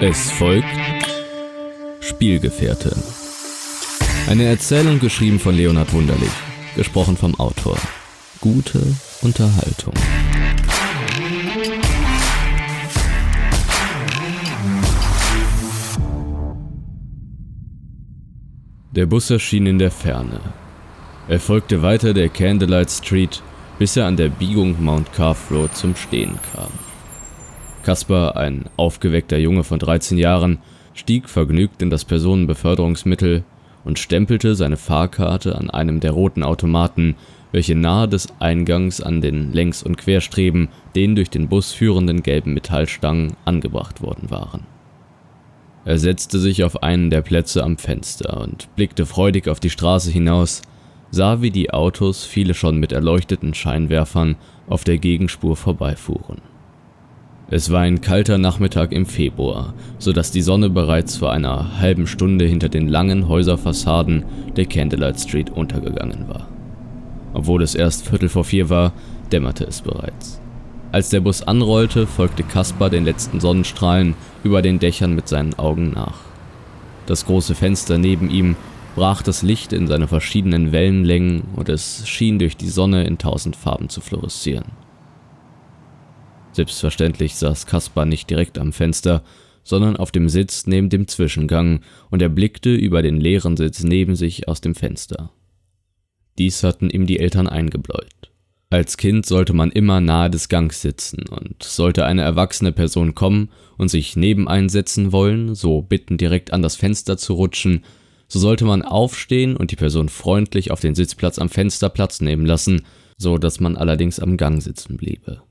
Es folgt Spielgefährte. Eine Erzählung geschrieben von Leonhard Wunderlich, gesprochen vom Autor. Gute Unterhaltung. Der Bus erschien in der Ferne. Er folgte weiter der Candlelight Street, bis er an der Biegung Mount Calf Road zum Stehen kam. Caspar, ein aufgeweckter Junge von 13 Jahren, stieg vergnügt in das Personenbeförderungsmittel und stempelte seine Fahrkarte an einem der roten Automaten, welche nahe des Eingangs an den Längs- und Querstreben den durch den Bus führenden gelben Metallstangen angebracht worden waren. Er setzte sich auf einen der Plätze am Fenster und blickte freudig auf die Straße hinaus, sah, wie die Autos, viele schon mit erleuchteten Scheinwerfern, auf der Gegenspur vorbeifuhren. Es war ein kalter Nachmittag im Februar, so dass die Sonne bereits vor einer halben Stunde hinter den langen Häuserfassaden der Candlelight Street untergegangen war. Obwohl es erst Viertel vor vier war, dämmerte es bereits. Als der Bus anrollte, folgte Caspar den letzten Sonnenstrahlen über den Dächern mit seinen Augen nach. Das große Fenster neben ihm brach das Licht in seine verschiedenen Wellenlängen und es schien durch die Sonne in tausend Farben zu fluoreszieren. Selbstverständlich saß Caspar nicht direkt am Fenster, sondern auf dem Sitz neben dem Zwischengang und er blickte über den leeren Sitz neben sich aus dem Fenster. Dies hatten ihm die Eltern eingebläut. Als Kind sollte man immer nahe des Gangs sitzen und sollte eine erwachsene Person kommen und sich neben einsetzen wollen, so bitten direkt an das Fenster zu rutschen, so sollte man aufstehen und die Person freundlich auf den Sitzplatz am Fenster Platz nehmen lassen, so dass man allerdings am Gang sitzen bliebe.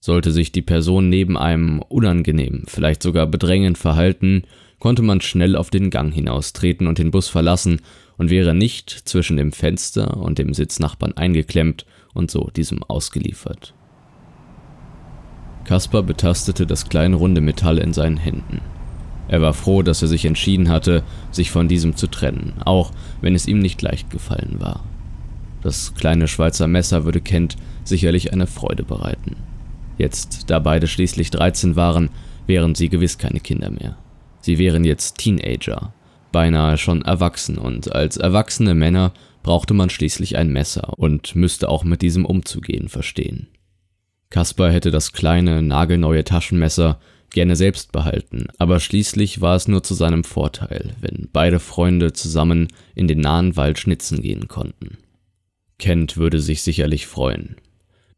Sollte sich die Person neben einem unangenehm, vielleicht sogar bedrängend verhalten, konnte man schnell auf den Gang hinaustreten und den Bus verlassen und wäre nicht zwischen dem Fenster und dem Sitznachbarn eingeklemmt und so diesem ausgeliefert. Kaspar betastete das kleine runde Metall in seinen Händen. Er war froh, dass er sich entschieden hatte, sich von diesem zu trennen, auch wenn es ihm nicht leicht gefallen war. Das kleine Schweizer Messer würde Kent sicherlich eine Freude bereiten. Jetzt, da beide schließlich 13 waren, wären sie gewiss keine Kinder mehr. Sie wären jetzt Teenager, beinahe schon erwachsen und als erwachsene Männer brauchte man schließlich ein Messer und müsste auch mit diesem umzugehen verstehen. Kaspar hätte das kleine, nagelneue Taschenmesser gerne selbst behalten, aber schließlich war es nur zu seinem Vorteil, wenn beide Freunde zusammen in den nahen Wald schnitzen gehen konnten. Kent würde sich sicherlich freuen.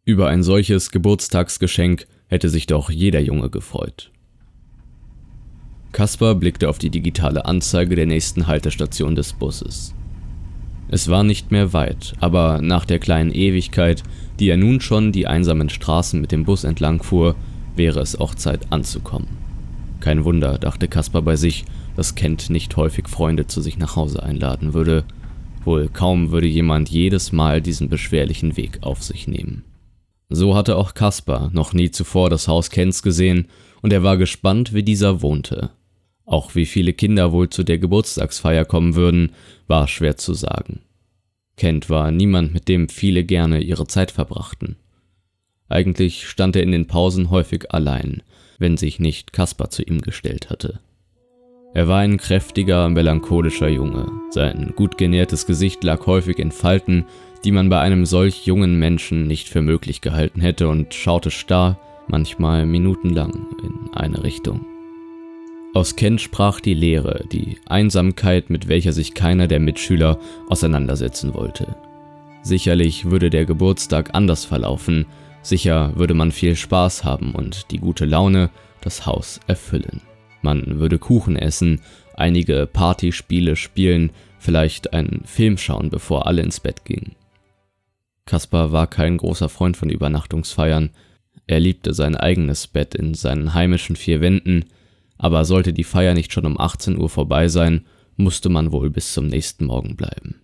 Über ein solches Geburtstagsgeschenk hätte sich doch jeder Junge gefreut. Kaspar blickte auf die digitale Anzeige der nächsten Haltestation des Busses. Es war nicht mehr weit, aber nach der kleinen Ewigkeit, die er nun schon die einsamen Straßen mit dem Bus entlang fuhr, wäre es auch Zeit anzukommen. Kein Wunder, dachte Kaspar bei sich, dass Kent nicht häufig Freunde zu sich nach Hause einladen würde. Wohl kaum würde jemand jedes Mal diesen beschwerlichen Weg auf sich nehmen. So hatte auch Kaspar noch nie zuvor das Haus Kents gesehen, und er war gespannt, wie dieser wohnte. Auch wie viele Kinder wohl zu der Geburtstagsfeier kommen würden, war schwer zu sagen. Kent war niemand, mit dem viele gerne ihre Zeit verbrachten. Eigentlich stand er in den Pausen häufig allein, wenn sich nicht Kaspar zu ihm gestellt hatte. Er war ein kräftiger, melancholischer Junge. Sein gut genährtes Gesicht lag häufig in Falten, die man bei einem solch jungen Menschen nicht für möglich gehalten hätte und schaute starr, manchmal minutenlang in eine Richtung. Aus Kent sprach die Leere, die Einsamkeit, mit welcher sich keiner der Mitschüler auseinandersetzen wollte. Sicherlich würde der Geburtstag anders verlaufen, sicher würde man viel Spaß haben und die gute Laune das Haus erfüllen. Man würde Kuchen essen, einige Partyspiele spielen, vielleicht einen Film schauen, bevor alle ins Bett gingen. Kaspar war kein großer Freund von Übernachtungsfeiern, er liebte sein eigenes Bett in seinen heimischen vier Wänden, aber sollte die Feier nicht schon um 18 Uhr vorbei sein, musste man wohl bis zum nächsten Morgen bleiben.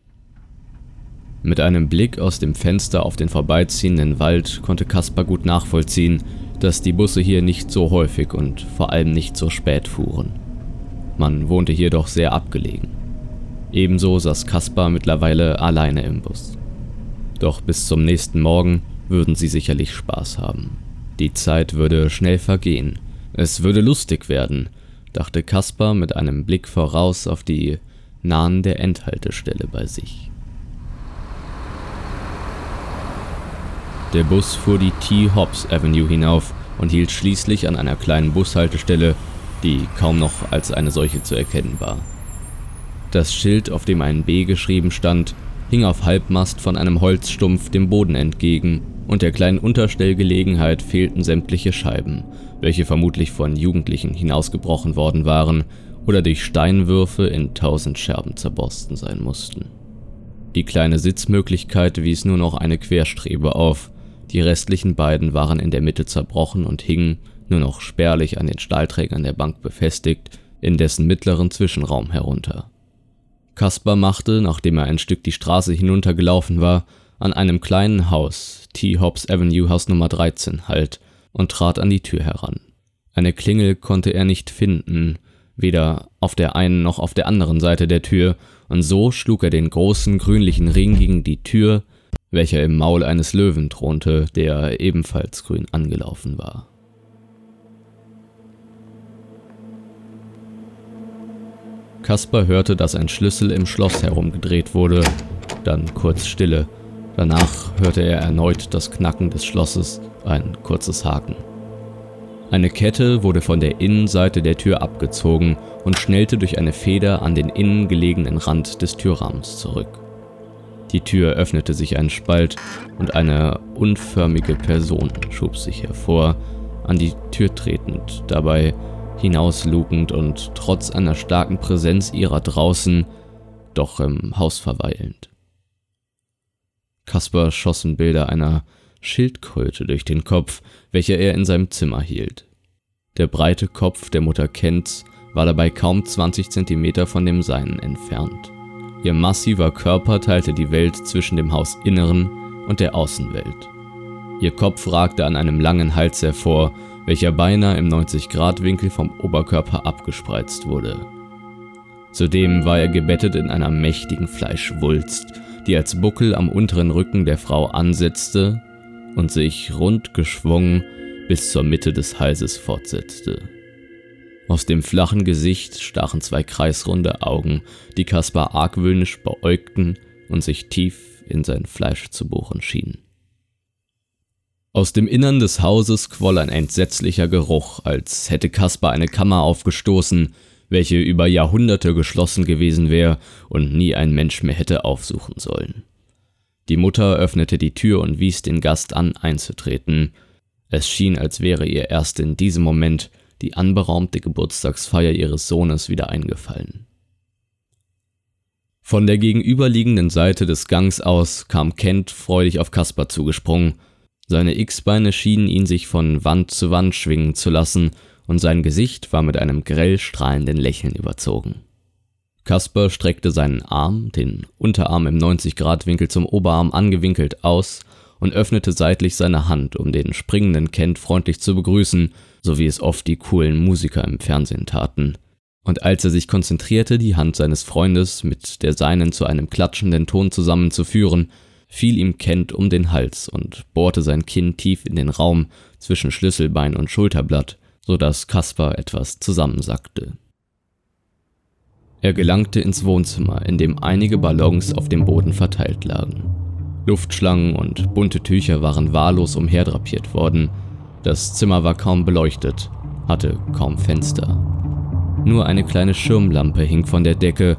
Mit einem Blick aus dem Fenster auf den vorbeiziehenden Wald konnte Kaspar gut nachvollziehen, dass die Busse hier nicht so häufig und vor allem nicht so spät fuhren. Man wohnte hier doch sehr abgelegen. Ebenso saß Kaspar mittlerweile alleine im Bus. Doch bis zum nächsten Morgen würden sie sicherlich Spaß haben. Die Zeit würde schnell vergehen Es würde lustig werden, dachte Caspar mit einem Blick voraus auf die nahende Endhaltestelle bei sich. Der Bus fuhr die T. Hobbs Avenue hinauf und hielt schließlich an einer kleinen Bushaltestelle, die kaum noch als eine solche zu erkennen war. Das Schild, auf dem ein B geschrieben stand, hing auf Halbmast von einem Holzstumpf dem Boden entgegen, und der kleinen Unterstellgelegenheit fehlten sämtliche Scheiben, welche vermutlich von Jugendlichen hinausgebrochen worden waren oder durch Steinwürfe in tausend Scherben zerborsten sein mussten. Die kleine Sitzmöglichkeit wies nur noch eine Querstrebe auf, die restlichen beiden waren in der Mitte zerbrochen und hingen, nur noch spärlich an den Stahlträgern der Bank befestigt, in dessen mittleren Zwischenraum herunter. Caspar machte, nachdem er ein Stück die Straße hinuntergelaufen war, an einem kleinen Haus, T. Hobbs Avenue Haus Nummer 13, Halt und trat an die Tür heran. Eine Klingel konnte er nicht finden, weder auf der einen noch auf der anderen Seite der Tür, und so schlug er den großen grünlichen Ring gegen die Tür, welcher im Maul eines Löwen thronte, der ebenfalls grün angelaufen war. Kaspar hörte, dass ein Schlüssel im Schloss herumgedreht wurde, dann kurz Stille. Danach hörte er erneut das Knacken des Schlosses, ein kurzes Haken. Eine Kette wurde von der Innenseite der Tür abgezogen und schnellte durch eine Feder an den innen gelegenen Rand des Türrahmens zurück. Die Tür öffnete sich einen Spalt und eine unförmige Person schob sich hervor, an die Tür tretend, dabei hinauslugend und trotz einer starken Präsenz ihrer draußen doch im Haus verweilend. Kaspar schossen Bilder einer Schildkröte durch den Kopf, welche er in seinem Zimmer hielt. Der breite Kopf der Mutter Kents war dabei kaum 20 Zentimeter von dem seinen entfernt. Ihr massiver Körper teilte die Welt zwischen dem Hausinneren und der Außenwelt. Ihr Kopf ragte an einem langen Hals hervor, welcher beinahe im 90-Grad-Winkel vom Oberkörper abgespreizt wurde. Zudem war er gebettet in einer mächtigen Fleischwulst, die als Buckel am unteren Rücken der Frau ansetzte und sich rund geschwungen bis zur Mitte des Halses fortsetzte. Aus dem flachen Gesicht stachen zwei kreisrunde Augen, die Kaspar argwöhnisch beäugten und sich tief in sein Fleisch zu bohren schienen. Aus dem Innern des Hauses quoll ein entsetzlicher Geruch, als hätte Kaspar eine Kammer aufgestoßen, welche über Jahrhunderte geschlossen gewesen wäre und nie ein Mensch mehr hätte aufsuchen sollen. Die Mutter öffnete die Tür und wies den Gast an, einzutreten. Es schien, als wäre ihr erst in diesem Moment die anberaumte Geburtstagsfeier ihres Sohnes wieder eingefallen. Von der gegenüberliegenden Seite des Gangs aus kam Kent freudig auf Kaspar zugesprungen seine X-Beine schienen ihn sich von Wand zu Wand schwingen zu lassen, und sein Gesicht war mit einem grell strahlenden Lächeln überzogen. Kasper streckte seinen Arm, den Unterarm im 90-Grad-Winkel zum Oberarm angewinkelt, aus und öffnete seitlich seine Hand, um den springenden Kent freundlich zu begrüßen, so wie es oft die coolen Musiker im Fernsehen taten. Und als er sich konzentrierte, die Hand seines Freundes mit der seinen zu einem klatschenden Ton zusammenzuführen, fiel ihm Kent um den Hals und bohrte sein Kinn tief in den Raum zwischen Schlüsselbein und Schulterblatt, so dass Kaspar etwas zusammensackte. Er gelangte ins Wohnzimmer, in dem einige Ballons auf dem Boden verteilt lagen. Luftschlangen und bunte Tücher waren wahllos umherdrapiert worden. Das Zimmer war kaum beleuchtet, hatte kaum Fenster. Nur eine kleine Schirmlampe hing von der Decke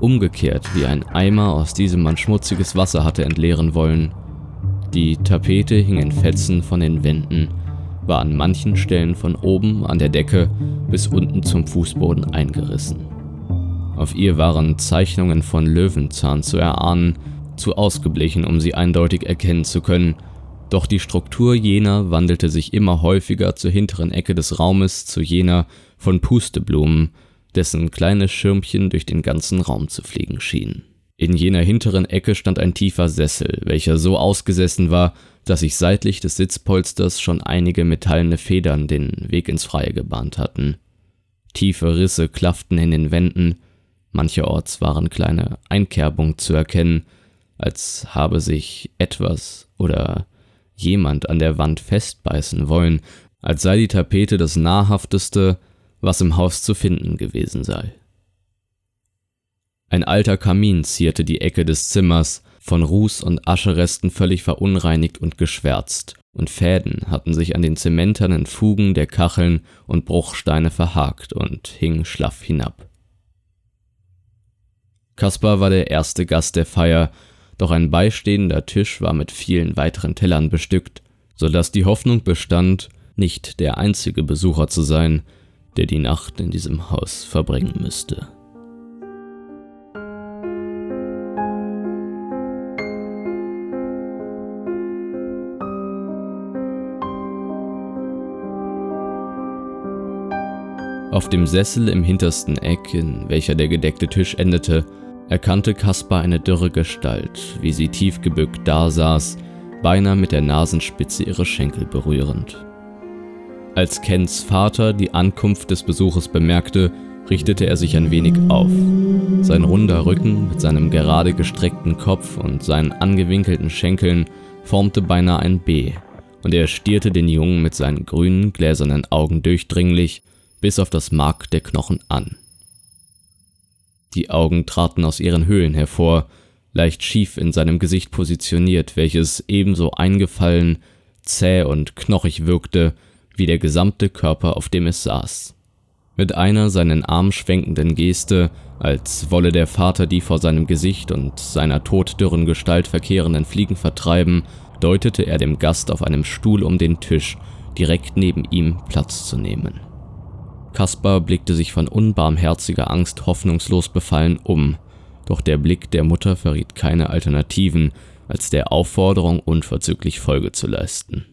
umgekehrt wie ein Eimer, aus diesem man schmutziges Wasser hatte entleeren wollen. Die Tapete hing in Fetzen von den Wänden, war an manchen Stellen von oben an der Decke bis unten zum Fußboden eingerissen. Auf ihr waren Zeichnungen von Löwenzahn zu erahnen, zu ausgeblichen, um sie eindeutig erkennen zu können, doch die Struktur jener wandelte sich immer häufiger zur hinteren Ecke des Raumes zu jener von Pusteblumen, dessen kleine Schirmchen durch den ganzen Raum zu fliegen schien. In jener hinteren Ecke stand ein tiefer Sessel, welcher so ausgesessen war, dass sich seitlich des Sitzpolsters schon einige metallene Federn den Weg ins Freie gebahnt hatten. Tiefe Risse klafften in den Wänden, mancherorts waren kleine Einkerbungen zu erkennen, als habe sich etwas oder jemand an der Wand festbeißen wollen, als sei die Tapete das nahrhafteste, was im Haus zu finden gewesen sei. Ein alter Kamin zierte die Ecke des Zimmers, von Ruß und Ascheresten völlig verunreinigt und geschwärzt, und Fäden hatten sich an den zementernen Fugen der Kacheln und Bruchsteine verhakt und hingen schlaff hinab. Kaspar war der erste Gast der Feier, doch ein beistehender Tisch war mit vielen weiteren Tellern bestückt, so dass die Hoffnung bestand, nicht der einzige Besucher zu sein, der die Nacht in diesem Haus verbringen müsste. Auf dem Sessel im hintersten Eck, in welcher der gedeckte Tisch endete, erkannte Kaspar eine dürre Gestalt, wie sie tief gebückt dasaß, beinahe mit der Nasenspitze ihre Schenkel berührend. Als Kens Vater die Ankunft des Besuches bemerkte, richtete er sich ein wenig auf. Sein runder Rücken mit seinem gerade gestreckten Kopf und seinen angewinkelten Schenkeln formte beinahe ein B, und er stierte den Jungen mit seinen grünen, gläsernen Augen durchdringlich bis auf das Mark der Knochen an. Die Augen traten aus ihren Höhlen hervor, leicht schief in seinem Gesicht positioniert, welches ebenso eingefallen, zäh und knochig wirkte wie der gesamte Körper, auf dem es saß. Mit einer seinen Arm schwenkenden Geste, als wolle der Vater die vor seinem Gesicht und seiner toddürren Gestalt verkehrenden Fliegen vertreiben, deutete er dem Gast auf einem Stuhl um den Tisch, direkt neben ihm Platz zu nehmen. Kaspar blickte sich von unbarmherziger Angst hoffnungslos befallen um, doch der Blick der Mutter verriet keine Alternativen, als der Aufforderung unverzüglich Folge zu leisten.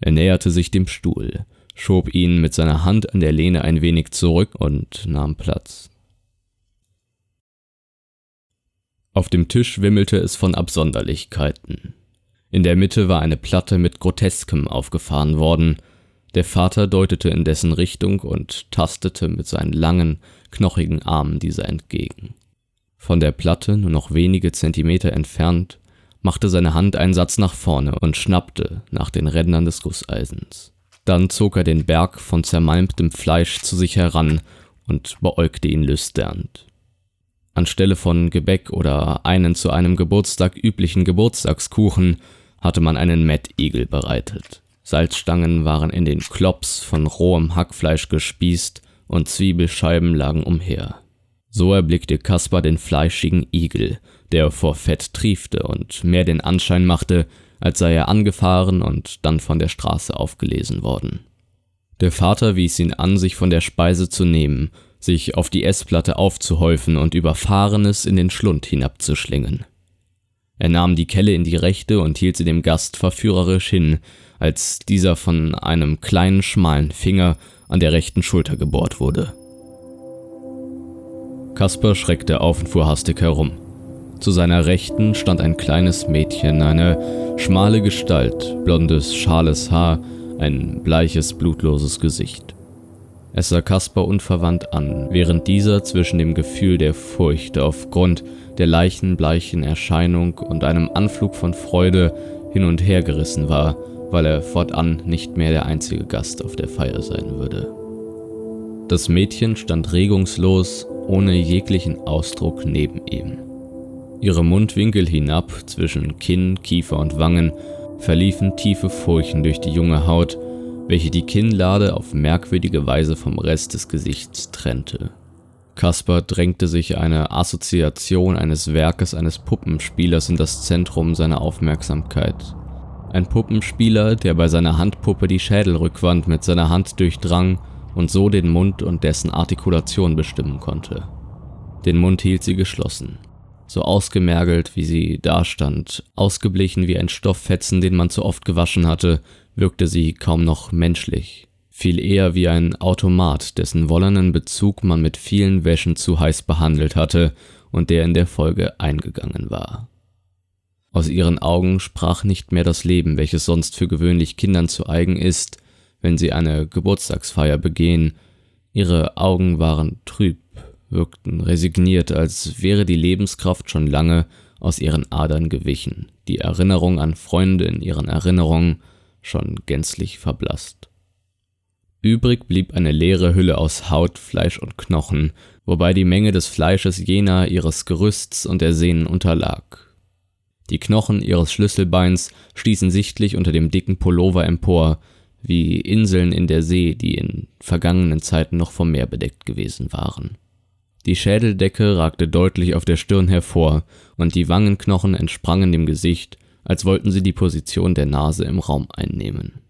Er näherte sich dem Stuhl, schob ihn mit seiner Hand an der Lehne ein wenig zurück und nahm Platz. Auf dem Tisch wimmelte es von Absonderlichkeiten. In der Mitte war eine Platte mit Groteskem aufgefahren worden, der Vater deutete in dessen Richtung und tastete mit seinen langen, knochigen Armen dieser entgegen. Von der Platte, nur noch wenige Zentimeter entfernt, machte seine Hand einen Satz nach vorne und schnappte nach den Rändern des Gusseisens. Dann zog er den Berg von zermalmtem Fleisch zu sich heran und beäugte ihn lüsternd. Anstelle von Gebäck oder einen zu einem Geburtstag üblichen Geburtstagskuchen hatte man einen Mettigel bereitet. Salzstangen waren in den Klops von rohem Hackfleisch gespießt und Zwiebelscheiben lagen umher. So erblickte Kaspar den fleischigen Igel, der vor Fett triefte und mehr den Anschein machte, als sei er angefahren und dann von der Straße aufgelesen worden. Der Vater wies ihn an, sich von der Speise zu nehmen, sich auf die Essplatte aufzuhäufen und Überfahrenes in den Schlund hinabzuschlingen. Er nahm die Kelle in die rechte und hielt sie dem Gast verführerisch hin, als dieser von einem kleinen schmalen Finger an der rechten Schulter gebohrt wurde. Kasper schreckte auf und fuhr hastig herum. Zu seiner Rechten stand ein kleines Mädchen, eine schmale Gestalt, blondes, schales Haar, ein bleiches, blutloses Gesicht. Es sah Kasper unverwandt an, während dieser zwischen dem Gefühl der Furcht aufgrund der leichenbleichen Erscheinung und einem Anflug von Freude hin und her gerissen war, weil er fortan nicht mehr der einzige Gast auf der Feier sein würde. Das Mädchen stand regungslos, ohne jeglichen Ausdruck neben ihm. Ihre Mundwinkel hinab zwischen Kinn, Kiefer und Wangen verliefen tiefe Furchen durch die junge Haut, welche die Kinnlade auf merkwürdige Weise vom Rest des Gesichts trennte. Kaspar drängte sich eine Assoziation eines Werkes eines Puppenspielers in das Zentrum seiner Aufmerksamkeit. Ein Puppenspieler, der bei seiner Handpuppe die Schädelrückwand mit seiner Hand durchdrang und so den Mund und dessen Artikulation bestimmen konnte. Den Mund hielt sie geschlossen. So ausgemergelt, wie sie dastand, ausgeblichen wie ein Stofffetzen, den man zu oft gewaschen hatte, wirkte sie kaum noch menschlich. Viel eher wie ein Automat, dessen wollernen Bezug man mit vielen Wäschen zu heiß behandelt hatte und der in der Folge eingegangen war. Aus ihren Augen sprach nicht mehr das Leben, welches sonst für gewöhnlich Kindern zu eigen ist, wenn sie eine Geburtstagsfeier begehen. Ihre Augen waren trüb, wirkten resigniert, als wäre die Lebenskraft schon lange aus ihren Adern gewichen. Die Erinnerung an Freunde in ihren Erinnerungen schon gänzlich verblasst. Übrig blieb eine leere Hülle aus Haut, Fleisch und Knochen, wobei die Menge des Fleisches jener ihres Gerüsts und der Sehnen unterlag. Die Knochen ihres Schlüsselbeins stießen sichtlich unter dem dicken Pullover empor, wie Inseln in der See, die in vergangenen Zeiten noch vom Meer bedeckt gewesen waren. Die Schädeldecke ragte deutlich auf der Stirn hervor, und die Wangenknochen entsprangen dem Gesicht, als wollten sie die Position der Nase im Raum einnehmen.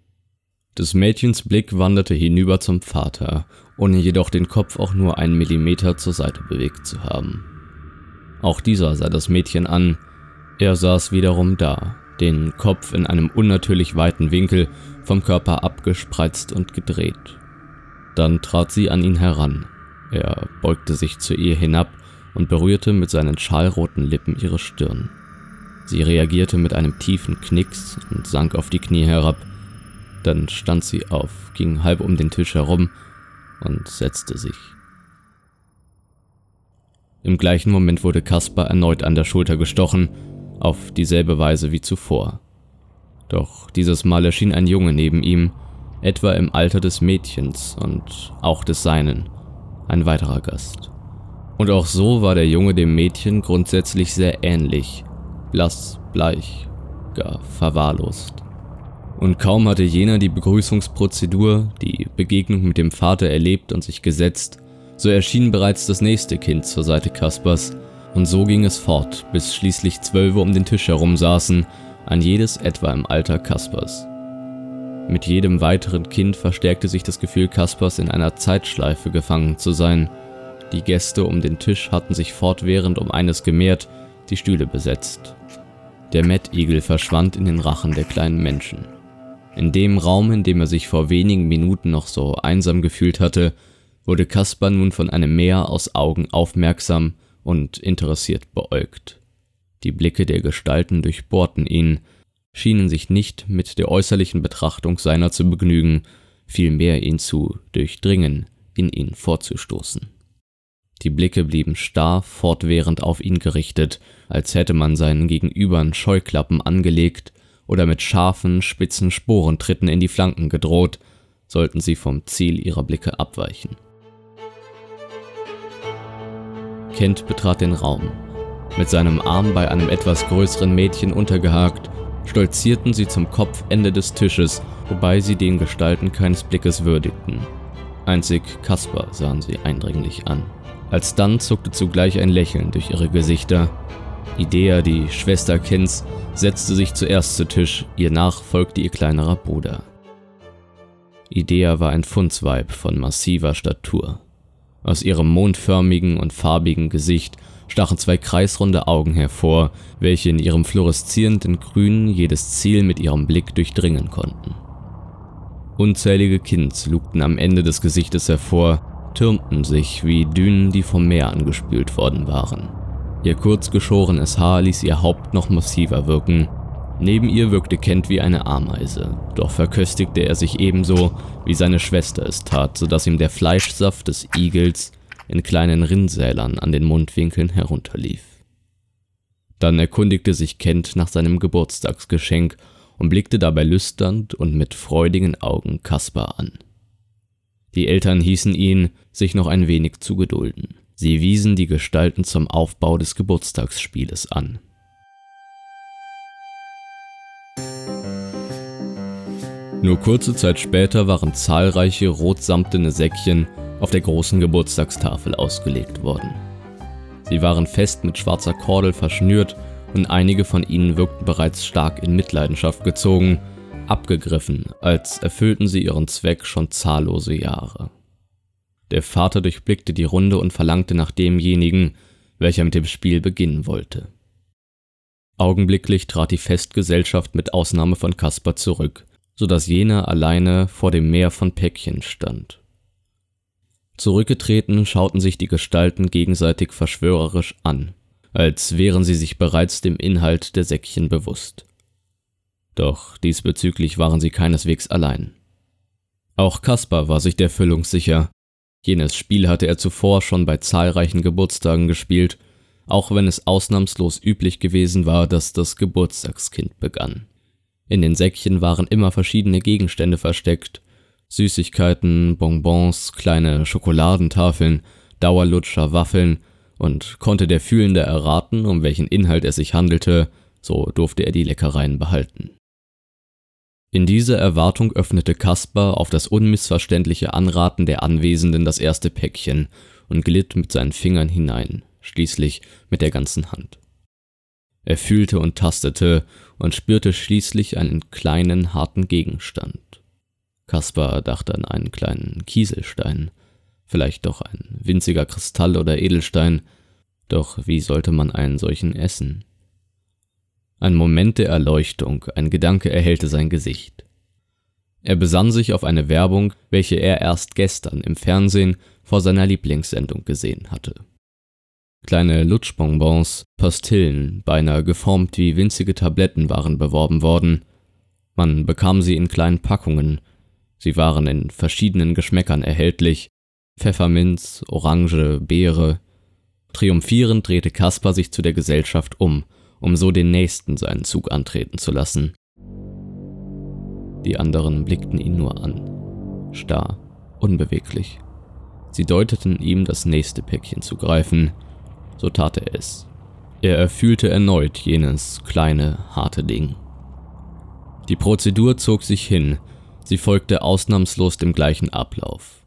Des Mädchens Blick wanderte hinüber zum Vater, ohne jedoch den Kopf auch nur einen Millimeter zur Seite bewegt zu haben. Auch dieser sah das Mädchen an, er saß wiederum da, den Kopf in einem unnatürlich weiten Winkel vom Körper abgespreizt und gedreht. Dann trat sie an ihn heran. Er beugte sich zu ihr hinab und berührte mit seinen schalroten Lippen ihre Stirn. Sie reagierte mit einem tiefen Knicks und sank auf die Knie herab. Dann stand sie auf, ging halb um den Tisch herum und setzte sich. Im gleichen Moment wurde Kaspar erneut an der Schulter gestochen, auf dieselbe Weise wie zuvor. Doch dieses Mal erschien ein Junge neben ihm, etwa im Alter des Mädchens und auch des seinen, ein weiterer Gast. Und auch so war der Junge dem Mädchen grundsätzlich sehr ähnlich, blass, bleich, gar verwahrlost. Und kaum hatte jener die Begrüßungsprozedur, die Begegnung mit dem Vater erlebt und sich gesetzt, so erschien bereits das nächste Kind zur Seite Kaspers, und so ging es fort, bis schließlich Zwölfe um den Tisch herum saßen, ein jedes etwa im Alter Kaspers. Mit jedem weiteren Kind verstärkte sich das Gefühl Kaspers in einer Zeitschleife gefangen zu sein. Die Gäste um den Tisch hatten sich fortwährend um eines gemehrt, die Stühle besetzt. Der Mettigel verschwand in den Rachen der kleinen Menschen. In dem Raum, in dem er sich vor wenigen Minuten noch so einsam gefühlt hatte, wurde Kaspar nun von einem Meer aus Augen aufmerksam und interessiert beäugt. Die Blicke der Gestalten durchbohrten ihn, schienen sich nicht mit der äußerlichen Betrachtung seiner zu begnügen, vielmehr ihn zu durchdringen, in ihn vorzustoßen. Die Blicke blieben starr fortwährend auf ihn gerichtet, als hätte man seinen Gegenübern Scheuklappen angelegt oder mit scharfen, spitzen Sporentritten in die Flanken gedroht, sollten sie vom Ziel ihrer Blicke abweichen. Kent betrat den Raum. Mit seinem Arm bei einem etwas größeren Mädchen untergehakt, stolzierten sie zum Kopfende des Tisches, wobei sie den Gestalten keines Blickes würdigten. Einzig Kaspar sahen sie eindringlich an. Alsdann zuckte zugleich ein Lächeln durch ihre Gesichter. Idea, die Schwester Kens, setzte sich zuerst zu Tisch, ihr nach folgte ihr kleinerer Bruder. Idea war ein Fundsweib von massiver Statur. Aus ihrem mondförmigen und farbigen Gesicht stachen zwei kreisrunde Augen hervor, welche in ihrem fluoreszierenden Grün jedes Ziel mit ihrem Blick durchdringen konnten. Unzählige Kinds lugten am Ende des Gesichtes hervor, türmten sich wie Dünen, die vom Meer angespült worden waren. Ihr kurzgeschorenes Haar ließ ihr Haupt noch massiver wirken, Neben ihr wirkte Kent wie eine Ameise, doch verköstigte er sich ebenso, wie seine Schwester es tat, so dass ihm der Fleischsaft des Igels in kleinen Rinnsälern an den Mundwinkeln herunterlief. Dann erkundigte sich Kent nach seinem Geburtstagsgeschenk und blickte dabei lüsternd und mit freudigen Augen Kaspar an. Die Eltern hießen ihn, sich noch ein wenig zu gedulden. Sie wiesen die Gestalten zum Aufbau des Geburtstagsspieles an. Nur kurze Zeit später waren zahlreiche rotsamtene Säckchen auf der großen Geburtstagstafel ausgelegt worden. Sie waren fest mit schwarzer Kordel verschnürt und einige von ihnen wirkten bereits stark in Mitleidenschaft gezogen, abgegriffen, als erfüllten sie ihren Zweck schon zahllose Jahre. Der Vater durchblickte die Runde und verlangte nach demjenigen, welcher mit dem Spiel beginnen wollte. Augenblicklich trat die Festgesellschaft mit Ausnahme von Kaspar zurück, so dass jener alleine vor dem Meer von Päckchen stand. Zurückgetreten schauten sich die Gestalten gegenseitig verschwörerisch an, als wären sie sich bereits dem Inhalt der Säckchen bewusst. Doch diesbezüglich waren sie keineswegs allein. Auch Kaspar war sich der Füllung sicher. Jenes Spiel hatte er zuvor schon bei zahlreichen Geburtstagen gespielt, auch wenn es ausnahmslos üblich gewesen war, dass das Geburtstagskind begann. In den Säckchen waren immer verschiedene Gegenstände versteckt. Süßigkeiten, Bonbons, kleine Schokoladentafeln, Dauerlutscher, Waffeln und konnte der Fühlende erraten, um welchen Inhalt es sich handelte, so durfte er die Leckereien behalten. In dieser Erwartung öffnete Kaspar auf das unmissverständliche Anraten der Anwesenden das erste Päckchen und glitt mit seinen Fingern hinein, schließlich mit der ganzen Hand. Er fühlte und tastete und spürte schließlich einen kleinen, harten Gegenstand. Kaspar dachte an einen kleinen Kieselstein, vielleicht doch ein winziger Kristall oder Edelstein, doch wie sollte man einen solchen essen? Ein Moment der Erleuchtung, ein Gedanke erhellte sein Gesicht. Er besann sich auf eine Werbung, welche er erst gestern im Fernsehen vor seiner Lieblingssendung gesehen hatte. Kleine Lutschbonbons, Pastillen, beinahe geformt wie winzige Tabletten waren beworben worden. Man bekam sie in kleinen Packungen. Sie waren in verschiedenen Geschmäckern erhältlich. Pfefferminz, Orange, Beere. Triumphierend drehte Kaspar sich zu der Gesellschaft um, um so den nächsten seinen Zug antreten zu lassen. Die anderen blickten ihn nur an, starr, unbeweglich. Sie deuteten ihm das nächste Päckchen zu greifen, so tat er es. Er erfühlte erneut jenes kleine, harte Ding. Die Prozedur zog sich hin, sie folgte ausnahmslos dem gleichen Ablauf.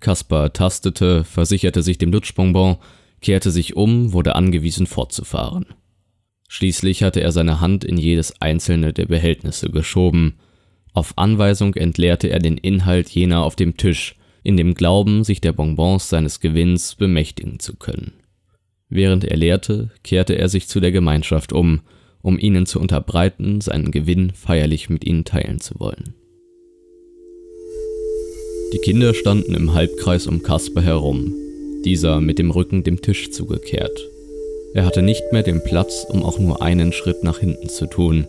Kaspar tastete, versicherte sich dem Lutschbonbon, kehrte sich um, wurde angewiesen fortzufahren. Schließlich hatte er seine Hand in jedes einzelne der Behältnisse geschoben. Auf Anweisung entleerte er den Inhalt jener auf dem Tisch, in dem Glauben, sich der Bonbons seines Gewinns bemächtigen zu können. Während er lehrte, kehrte er sich zu der Gemeinschaft um, um ihnen zu unterbreiten, seinen Gewinn feierlich mit ihnen teilen zu wollen. Die Kinder standen im Halbkreis um Kasper herum, dieser mit dem Rücken dem Tisch zugekehrt. Er hatte nicht mehr den Platz, um auch nur einen Schritt nach hinten zu tun.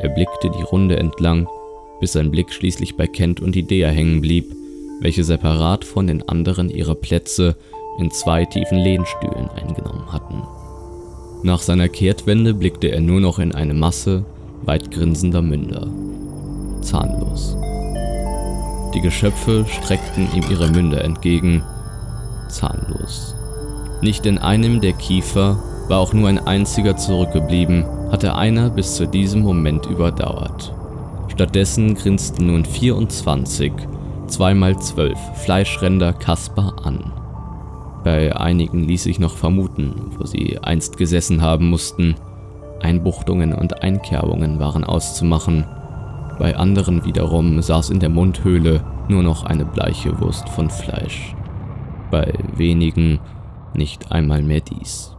Er blickte die Runde entlang, bis sein Blick schließlich bei Kent und Idea hängen blieb, welche separat von den anderen ihre Plätze in zwei tiefen Lehnstühlen eingenommen hatten. Nach seiner Kehrtwende blickte er nur noch in eine Masse weit grinsender Münder. Zahnlos. Die Geschöpfe streckten ihm ihre Münder entgegen. Zahnlos. Nicht in einem der Kiefer war auch nur ein einziger zurückgeblieben, hatte einer bis zu diesem Moment überdauert. Stattdessen grinsten nun 24, 2x12 Fleischränder Kaspar an. Bei einigen ließ sich noch vermuten, wo sie einst gesessen haben mussten. Einbuchtungen und Einkerbungen waren auszumachen. Bei anderen wiederum saß in der Mundhöhle nur noch eine bleiche Wurst von Fleisch. Bei wenigen nicht einmal mehr dies.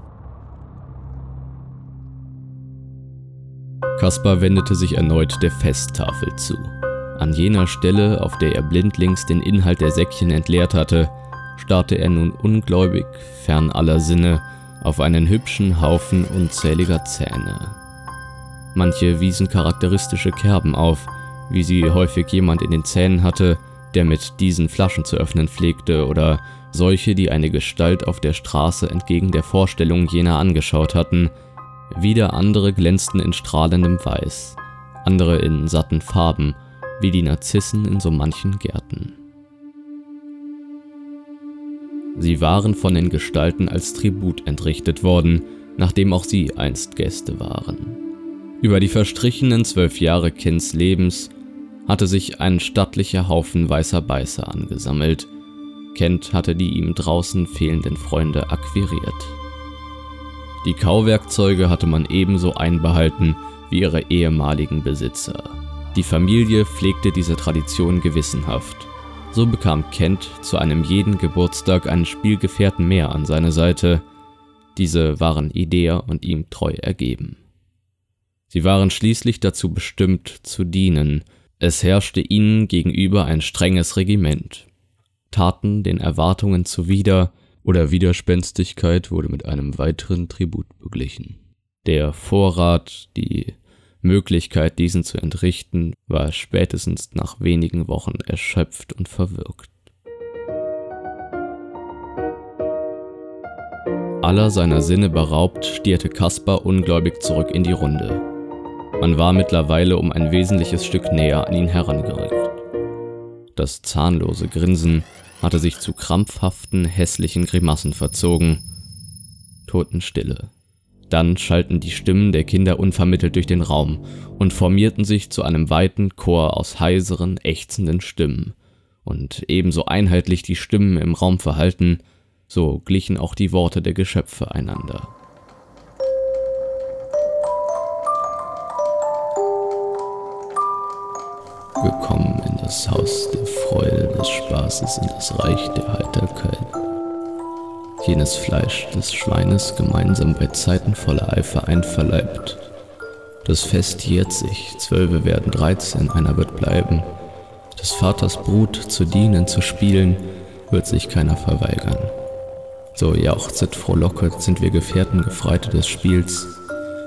Kaspar wendete sich erneut der Festtafel zu. An jener Stelle, auf der er blindlings den Inhalt der Säckchen entleert hatte, starrte er nun ungläubig, fern aller Sinne, auf einen hübschen Haufen unzähliger Zähne. Manche wiesen charakteristische Kerben auf, wie sie häufig jemand in den Zähnen hatte, der mit diesen Flaschen zu öffnen pflegte, oder solche, die eine Gestalt auf der Straße entgegen der Vorstellung jener angeschaut hatten, wieder andere glänzten in strahlendem Weiß, andere in satten Farben, wie die Narzissen in so manchen Gärten. Sie waren von den Gestalten als Tribut entrichtet worden, nachdem auch sie einst Gäste waren. Über die verstrichenen zwölf Jahre Kens Lebens hatte sich ein stattlicher Haufen weißer Beißer angesammelt. Kent hatte die ihm draußen fehlenden Freunde akquiriert. Die Kauwerkzeuge hatte man ebenso einbehalten wie ihre ehemaligen Besitzer. Die Familie pflegte diese Tradition gewissenhaft so bekam Kent zu einem jeden Geburtstag einen Spielgefährten mehr an seine Seite. Diese waren Idea und ihm treu ergeben. Sie waren schließlich dazu bestimmt zu dienen. Es herrschte ihnen gegenüber ein strenges Regiment. Taten den Erwartungen zuwider oder Widerspenstigkeit wurde mit einem weiteren Tribut beglichen. Der Vorrat, die Möglichkeit, diesen zu entrichten, war spätestens nach wenigen Wochen erschöpft und verwirkt. Aller seiner Sinne beraubt, stierte Kaspar ungläubig zurück in die Runde. Man war mittlerweile um ein wesentliches Stück näher an ihn herangerückt. Das zahnlose Grinsen hatte sich zu krampfhaften, hässlichen Grimassen verzogen. Totenstille. Dann schallten die Stimmen der Kinder unvermittelt durch den Raum und formierten sich zu einem weiten Chor aus heiseren, ächzenden Stimmen. Und ebenso einheitlich die Stimmen im Raum verhalten, so glichen auch die Worte der Geschöpfe einander. Gekommen in das Haus der Freude, des Spaßes, in das Reich der Heiterkeit. Jenes Fleisch des Schweines gemeinsam bei Zeiten voller Eifer einverleibt. Das Fest jährt sich, Zwölfe werden dreizehn, einer wird bleiben. Des Vaters Brut zu dienen, zu spielen, wird sich keiner verweigern. So jauchzet, frohlocket, sind wir Gefährten, Gefreite des Spiels,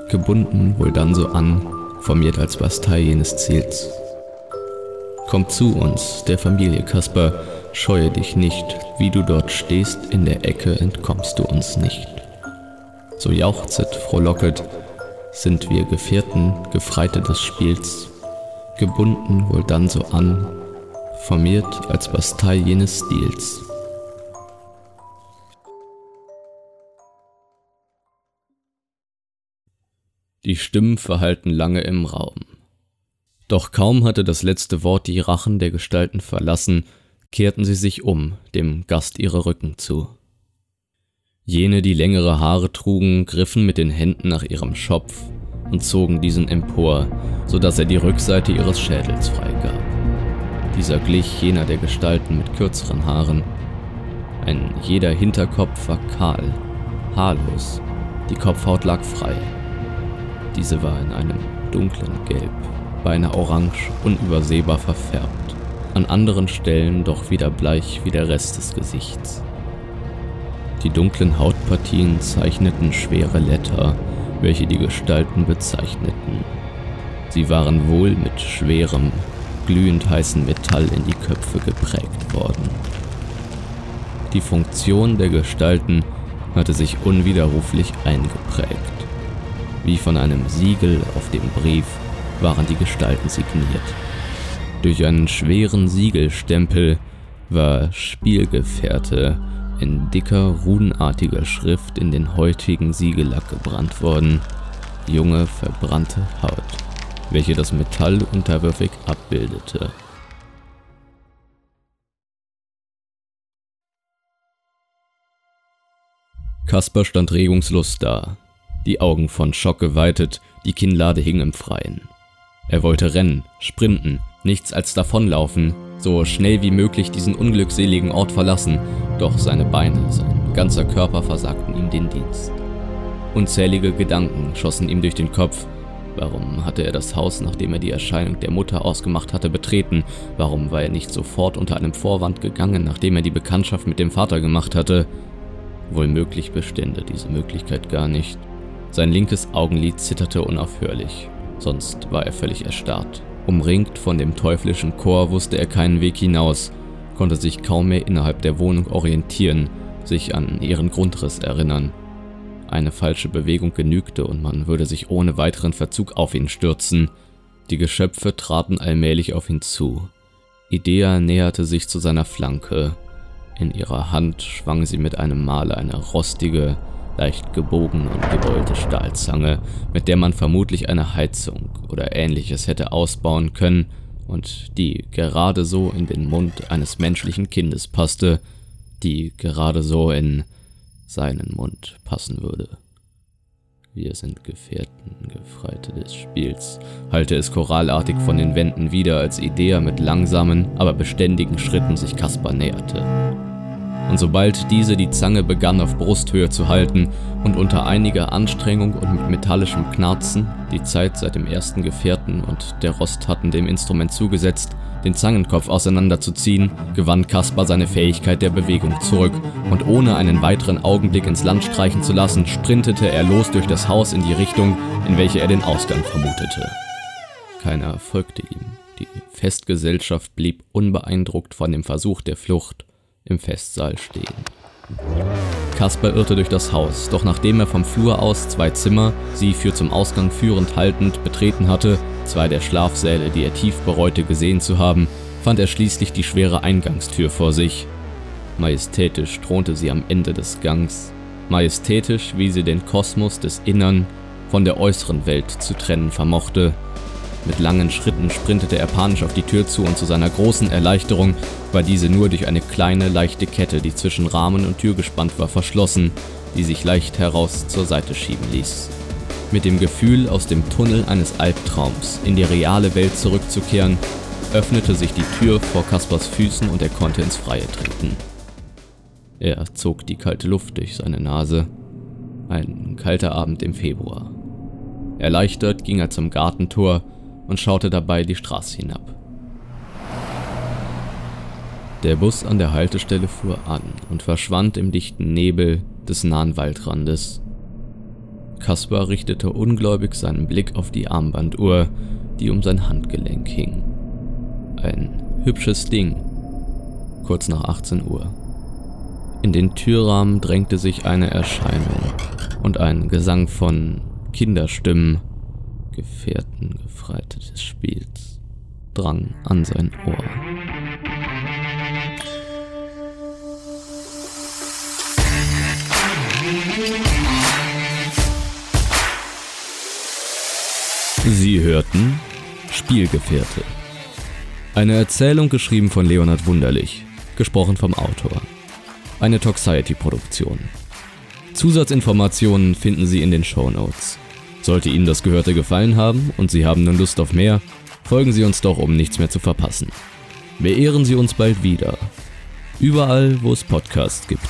gebunden wohl dann so an, formiert als Bastei jenes Ziels. Komm zu uns, der Familie Kasper, scheue dich nicht, wie du dort stehst, in der Ecke entkommst du uns nicht. So jauchzet, frohlocket, sind wir Gefährten, Gefreite des Spiels, gebunden wohl dann so an, formiert als Bastei jenes Stils. Die Stimmen verhalten lange im Raum. Doch kaum hatte das letzte Wort die Rachen der Gestalten verlassen, kehrten sie sich um, dem Gast ihre Rücken zu. Jene, die längere Haare trugen, griffen mit den Händen nach ihrem Schopf und zogen diesen empor, so dass er die Rückseite ihres Schädels freigab. Dieser glich jener der Gestalten mit kürzeren Haaren. Ein jeder Hinterkopf war kahl, haarlos, die Kopfhaut lag frei. Diese war in einem dunklen Gelb, beinahe orange, unübersehbar verfärbt, an anderen Stellen doch wieder bleich wie der Rest des Gesichts. Die dunklen Hautpartien zeichneten schwere Letter, welche die Gestalten bezeichneten. Sie waren wohl mit schwerem, glühend heißen Metall in die Köpfe geprägt worden. Die Funktion der Gestalten hatte sich unwiderruflich eingeprägt. Wie von einem Siegel auf dem Brief waren die Gestalten signiert. Durch einen schweren Siegelstempel war Spielgefährte in dicker, runenartiger Schrift in den heutigen Siegellack gebrannt worden. Junge, verbrannte Haut, welche das Metall unterwürfig abbildete. Kasper stand regungslos da, die Augen von Schock geweitet, die Kinnlade hing im Freien. Er wollte rennen, sprinten, nichts als davonlaufen, so schnell wie möglich diesen unglückseligen Ort verlassen, doch seine Beine, sein ganzer Körper versagten ihm den Dienst. Unzählige Gedanken schossen ihm durch den Kopf. Warum hatte er das Haus, nachdem er die Erscheinung der Mutter ausgemacht hatte, betreten? Warum war er nicht sofort unter einem Vorwand gegangen, nachdem er die Bekanntschaft mit dem Vater gemacht hatte? Wohl möglich bestände diese Möglichkeit gar nicht. Sein linkes Augenlid zitterte unaufhörlich, sonst war er völlig erstarrt. Umringt von dem teuflischen Chor wusste er keinen Weg hinaus, konnte sich kaum mehr innerhalb der Wohnung orientieren, sich an ihren Grundriss erinnern. Eine falsche Bewegung genügte und man würde sich ohne weiteren Verzug auf ihn stürzen. Die Geschöpfe traten allmählich auf ihn zu. Idea näherte sich zu seiner Flanke. In ihrer Hand schwang sie mit einem Male eine rostige, leicht gebogen und gebeulte Stahlzange, mit der man vermutlich eine Heizung oder ähnliches hätte ausbauen können und die gerade so in den Mund eines menschlichen Kindes passte, die gerade so in seinen Mund passen würde. Wir sind Gefährten, Gefreite des Spiels, halte es chorallartig von den Wänden wieder, als Idea mit langsamen, aber beständigen Schritten sich Kaspar näherte und sobald diese die Zange begann auf Brusthöhe zu halten und unter einiger Anstrengung und mit metallischem Knarzen, die Zeit seit dem ersten Gefährten und der Rost hatten dem Instrument zugesetzt, den Zangenkopf auseinanderzuziehen, gewann Kaspar seine Fähigkeit der Bewegung zurück und ohne einen weiteren Augenblick ins Land streichen zu lassen, sprintete er los durch das Haus in die Richtung, in welche er den Ausgang vermutete. Keiner folgte ihm. Die Festgesellschaft blieb unbeeindruckt von dem Versuch der Flucht im Festsaal stehen. Kasper irrte durch das Haus, doch nachdem er vom Flur aus zwei Zimmer, sie für zum Ausgang führend haltend, betreten hatte, zwei der Schlafsäle, die er tief bereute gesehen zu haben, fand er schließlich die schwere Eingangstür vor sich. Majestätisch thronte sie am Ende des Gangs, majestätisch, wie sie den Kosmos des Innern von der äußeren Welt zu trennen vermochte. Mit langen Schritten sprintete er panisch auf die Tür zu und zu seiner großen Erleichterung war diese nur durch eine kleine, leichte Kette, die zwischen Rahmen und Tür gespannt war, verschlossen, die sich leicht heraus zur Seite schieben ließ. Mit dem Gefühl, aus dem Tunnel eines Albtraums in die reale Welt zurückzukehren, öffnete sich die Tür vor Kaspers Füßen und er konnte ins Freie treten. Er zog die kalte Luft durch seine Nase. Ein kalter Abend im Februar. Erleichtert ging er zum Gartentor und schaute dabei die Straße hinab. Der Bus an der Haltestelle fuhr an und verschwand im dichten Nebel des nahen Waldrandes. Kaspar richtete ungläubig seinen Blick auf die Armbanduhr, die um sein Handgelenk hing. Ein hübsches Ding. Kurz nach 18 Uhr. In den Türrahmen drängte sich eine Erscheinung und ein Gesang von Kinderstimmen, Gefährten Gefreite des Spiels, drang an sein Ohr. Sie hörten Spielgefährte. Eine Erzählung geschrieben von Leonhard Wunderlich, gesprochen vom Autor. Eine Toxiety-Produktion. Zusatzinformationen finden Sie in den Show Notes. Sollte Ihnen das Gehörte gefallen haben und Sie haben nun Lust auf mehr, folgen Sie uns doch, um nichts mehr zu verpassen. Beehren Sie uns bald wieder. Überall, wo es Podcasts gibt.